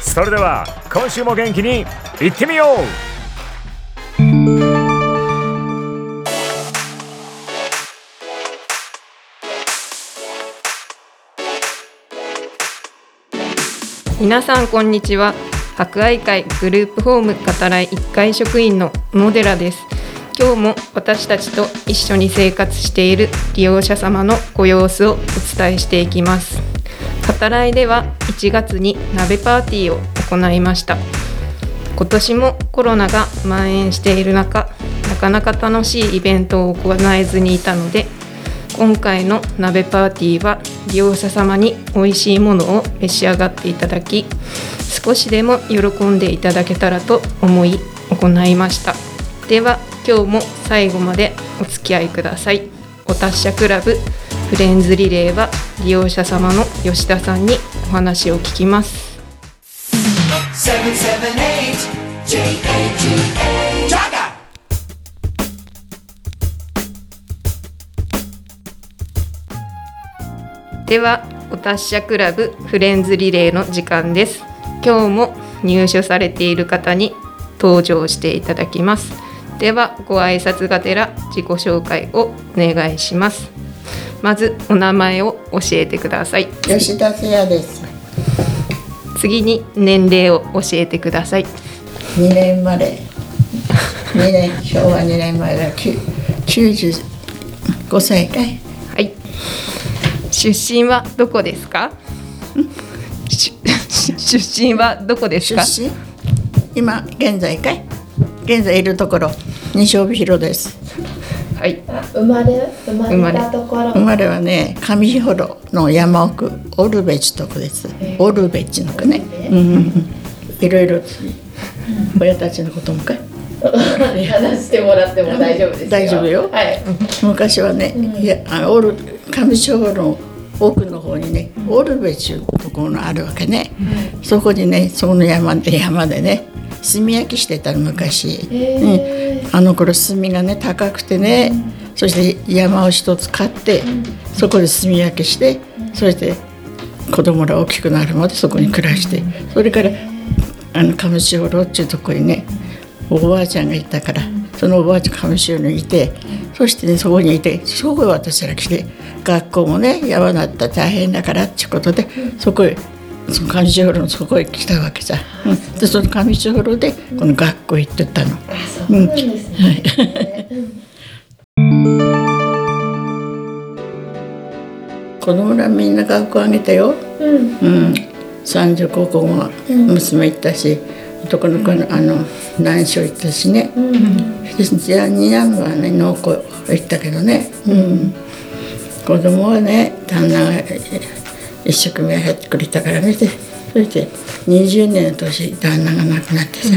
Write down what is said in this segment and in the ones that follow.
それでは今週も元気にいってみよう。皆さんこんにちは。博愛会グループホーム語らい1階職員の小野寺です。今日も私たちと一緒に生活している利用者様のご様子をお伝えしていきます。語らいでは1月に鍋パーティーを行いました。今年もコロナが蔓延している中なかなか楽しいイベントを行えずにいたので今回の鍋パーティーは利用者様に美味しいものを召し上がっていただき少しでも喜んでいただけたらと思い行いました。では今日も最後までお付き合いください。お達者クラブフレンズリレーは利用者様の吉田さんにお話を聞きます。ではお達者クラブフレンズリレーの時間です。今日も入所されている方に登場していただきます。ではご挨拶がてら自己紹介をお願いします。まずお名前を教えてください吉田誠也です。次に年齢を教えてください2年生まれ。2年昭和2年前だ。きゅ95歳かい。はい出身はどこですか？し出身はどこですか？出身？今現在かい？現在いるところ西帯広です。はい。生まれ生まれれたところ。生まれはね上士幌の山奥オルベチとこです。オルベチの子ね。いろいろ親たちのこともかい。話してもらっても大丈夫ですよ。大丈夫よ。はい。昔はね、いやあのオル上士幌の奥の方にねオルベチューところがあるわけね、そこにねその山で山でね炭焼きしてたの昔、へうん、あの頃炭がね高くてね、そして山を一つ買って、そこで炭焼きしてそして子供ら大きくなるまでそこに暮らしてそれからあの上士幌っていうとこにねおばあちゃんがいたからそのおばあちゃん上士幌にいてそしてねそこにいてそこへ私ら来て学校もね山だったら大変だからっていうことでそこへその上士幌のそこへ来たわけさ、うん、でその上士幌でこの学校行ってたの。あそうなんですね、子供らみんな学校あげたよ。うん。うん、三女高校も娘行ったし、男の子のあの南小行ったしね。じゃあ二男はね農工行ったけどね。うん、子供はね旦那がえ一生懸命やってくれたからねそして20年の年旦那が亡くなってさ、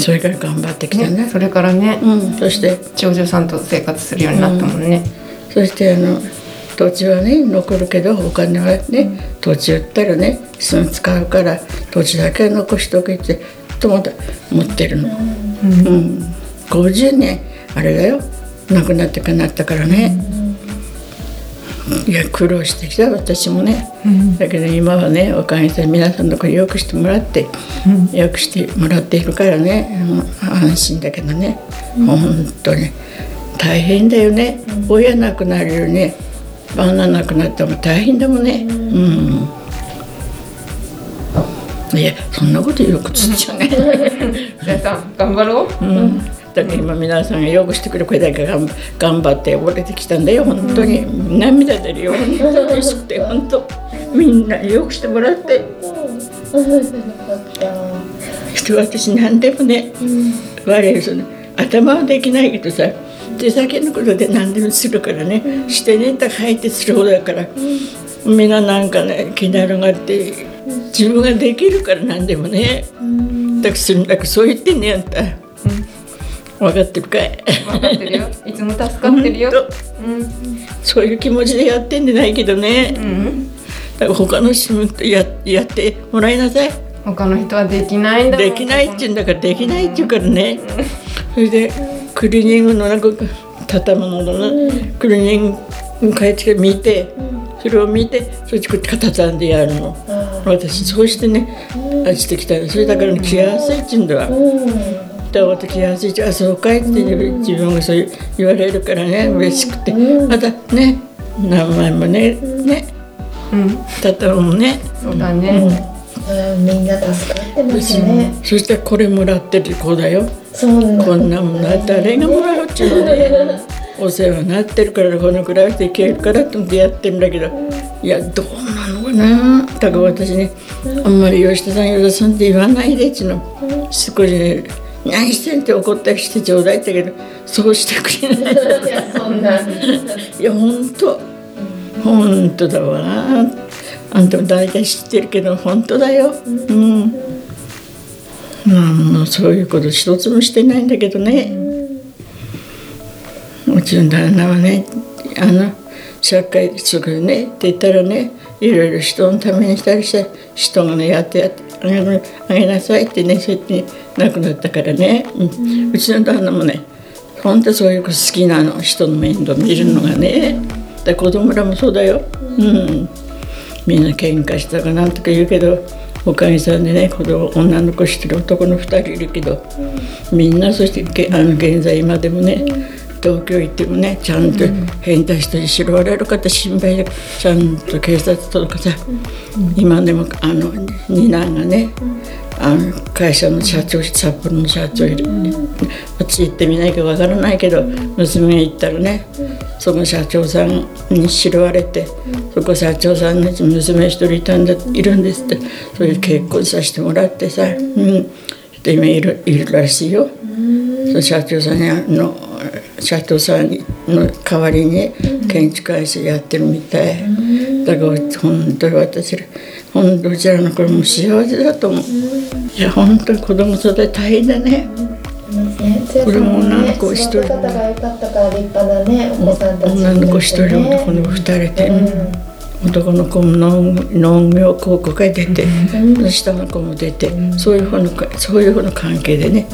それから頑張ってきたね。それからねうん、そして長女さんと生活するようになったもんね、そしてあの土地はね残るけどお金はね土地売ったらねすぐ使うから土地だけ残しとけってとまた持ってるの、うん50年あれだよ亡くなってかなったからね、いや苦労してきた私もね、だけど今はねおかげで皆さんのところよくしてもらって、よくしてもらっているからね、うん安心だけどね、本当に。大変だよね、親亡くなるよりね。旦那亡くなっても大変だもんね。うん。いやそんなことよくつっちゃうね、皆さん頑張ろう。うん、だから今皆さんがよくしてくれるこれだけ頑頑張って呼ばれてきたんだよ。本当に、涙出るよ。本当に嬉しくて本当。みんなよくしてもらって。人私何でもね、我その頭はできないけどさ手先のことで何でもするからね、してねって書いてする方だから、みんななんかね気だるがって自分ができるから何でもね、だからするんだからそう言ってんねやんた、分かってるかい。分かってるよ。いつも助かってるよ。ほんと。そういう気持ちでやってんでないけどね、うん。だから他の人もややってもらいなさい。他の人はできないんだできないって言うんだからできないって言うからね、それでクリーニングのなんか畳むもののクリーニング帰って見て、それを見てそれでこって畳んでやるの、私そうしてね、あしてきたそれだから、ね、着やすいって言うんだわ、だから私着やすいってあそうかいって自分がそう言われるからね嬉しくて、またね何枚もねねうん畳むもね、そうだね、うんみんな助かってますね。そしてこれもらってる子だよそうこんなもの誰がもらうっちゅうのねお世話になってるからこのくらいでいけるからと思ってやってるんだけどいやどうなのかなだから私ねあんまり吉田さん吉田さんって言わないでっちゅうの少しね何してんって怒ったりしてちょうだいって言けどそうしてくれない。いやそんな。いや本当。本当だわ。あんたも大体知ってるけど本当だよ。うん。まあそういうこと一つもしてないんだけどね。うちの旦那はねあの社会すぐね。って言ったらねいろいろ人のためにしたりして人がねやってやってあげるあげなさいってねそうやって亡くなったからね、うん。うちの旦那もね本当そういう子好きなの人の面倒見るのがねで子供らもそうだよ。うん。みんな喧嘩したかなんとか言うけどおかげさんでね子供女の子してる男の2人いるけど、みんなそしてけあの現在今でもね、東京行ってもねちゃんと変態人に拾われる方心配でちゃんと警察とかさ、今でもあの二男がね、あの会社の社長札幌の社長いる、私行ってみないかわからないけど、娘が行ったらね、その社長さんに拾われて、そこ社長さんの娘一人いたんだいるんですって。それで結婚させてもらってさ、うん、で今いるいるらしいよ。その社長さんの社長さんの代わりに建築会社やってるみたい、だから本当に私ら本当うちらの子も幸せだと思う、いや本当に子供育て大変だね、これも女の子一人方が良かったから立派なねお子さんたち女の子一人男の子二人で、男の子も農農業高校から出て、下の子も出て、そういうふうなそういうふうな関係でね、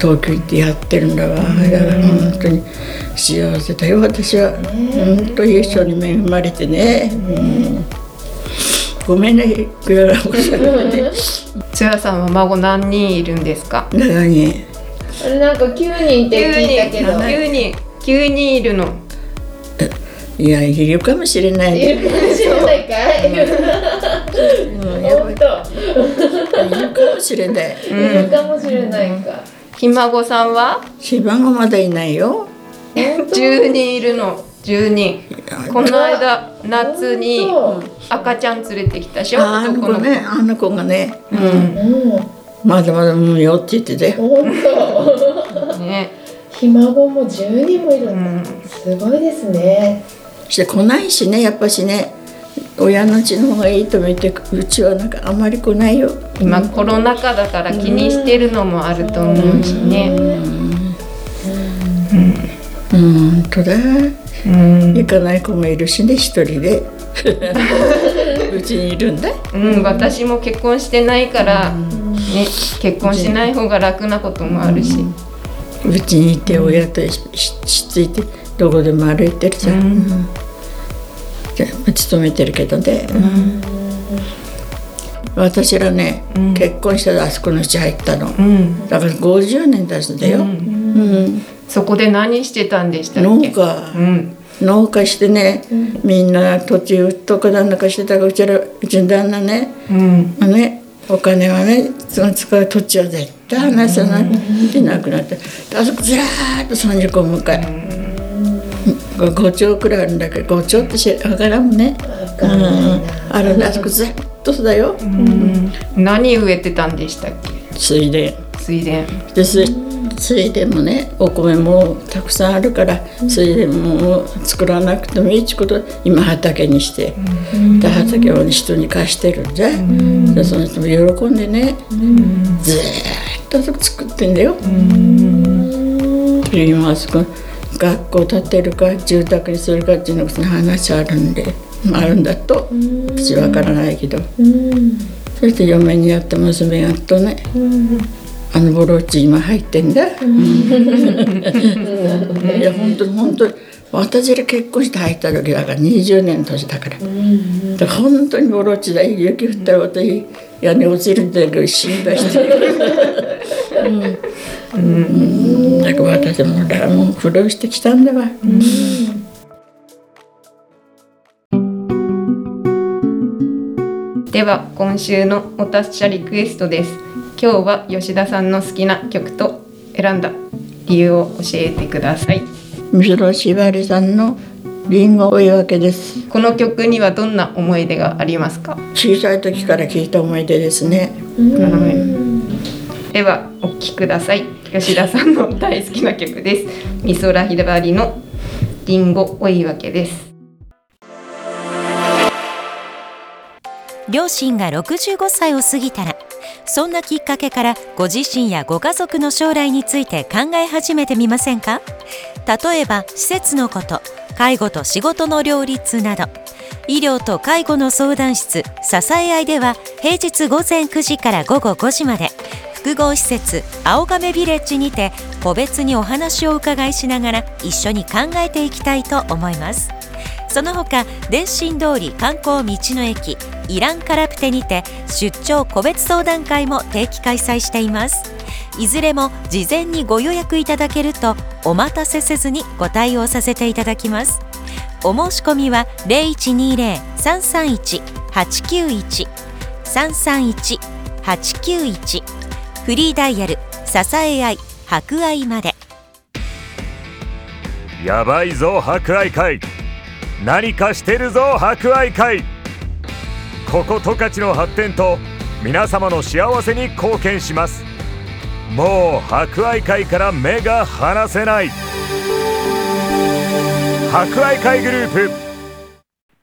東京行ってやってるんだわ、だから本当に幸せだよ。私は、本当に一緒に恵まれてね、うん。ごめんねクララおしゃべつやさんは孫何人いるんですか？何あれなんか9人って聞いたけど。9人。9人。いるの。いやいるかもしれないいるかい。うん。やばい本当。いるかもしれない。いるかもしれないか。ひ孫さんは？芝がまだいないよ。10人いるの。10人この間夏に本赤ちゃん連れてきたでしょ？あの子子。ねあの子がね、うん、まだまだ産むよって言ってて。本当。ね。ひ孫も10人もいるうん。んだすごいですね。して来ないしねやっぱしね親の家の方がいいと見てうちはなんかあんまり来ないよ。今コロナ禍だから気にしてるのもあると思うしね。うん。本当だ。うん。行かない子もいるしね一人で。うちにいるんだ。うん、私も結婚してないから、ね、結婚しない方が楽なこともあるし、うちにいて親としししついてどこでも歩いてるじゃん、勤めてるけどね、私らね、うん。結婚したらあそこのうち入ったの。うん。だから50年経つんだよ、うん。そこで何してたんでしたっけ？農家、うん。農家してね、みんな土地とかなんだかしてたからうちらうちの旦那ね。うん。ねお金はねその使う土地は絶対離さない。でなくなって。あそこずらーっと30個向かい5丁くらいあるんだけど5丁って分からんね。うん。あるんだ。あそこずっとだよ。何植えてたんでしたっけ？水田。水田。で水水田もねお米もたくさんあるから水田も作らなくてもいいってこと。今畑にして、で畑を人に貸してるんじゃ、でその人も喜んでね、ずーっと作ってんだよ、で今あそこ学校建てるか住宅にするかっていうのが話あるんであるんだと私わからないけど、そして嫁にやった娘がとね、あのボロッチ今入ってんだ。いや本当に本当に私が結婚して入った時だから20年年だから。だから本当にボロッチだ。雪降ったら私屋根落ちるんだけど心配して。る。うん、うん、だから私もだからもう苦労してきたんだわ。では今週のお達者リクエストです。今日は吉田さんの好きな曲と選んだ理由を教えてください。三代しばりさんのリンゴ追い分けです。この曲にはどんな思い出がありますか？小さい時から聞いた思い出ですね。ではお聴きください。吉田さんの大好きな曲です。美空ひばりのリンゴ追い分けです。両親が65歳を過ぎたらそんなきっかけからご自身やご家族の将来について考え始めてみませんか？例えば施設のこと介護と仕事の両立など医療と介護の相談室支え合いでは平日午前9時から午後5時まで複合施設青亀ビレッジにて個別にお話を伺いしながら一緒に考えていきたいと思います。その他電信通り観光道の駅イランカラプテにて出張個別相談会も定期開催していますいずれも事前にご予約いただけるとお待たせせずにご対応させていただきますお申し込みは0120-331-891 331-891フリーダイヤル支え合い博愛まで。やばいぞ博愛会。何かしてるぞ博愛会。ここ十勝の発展と皆様の幸せに貢献します。もう博愛会から目が離せない。博愛会グループ。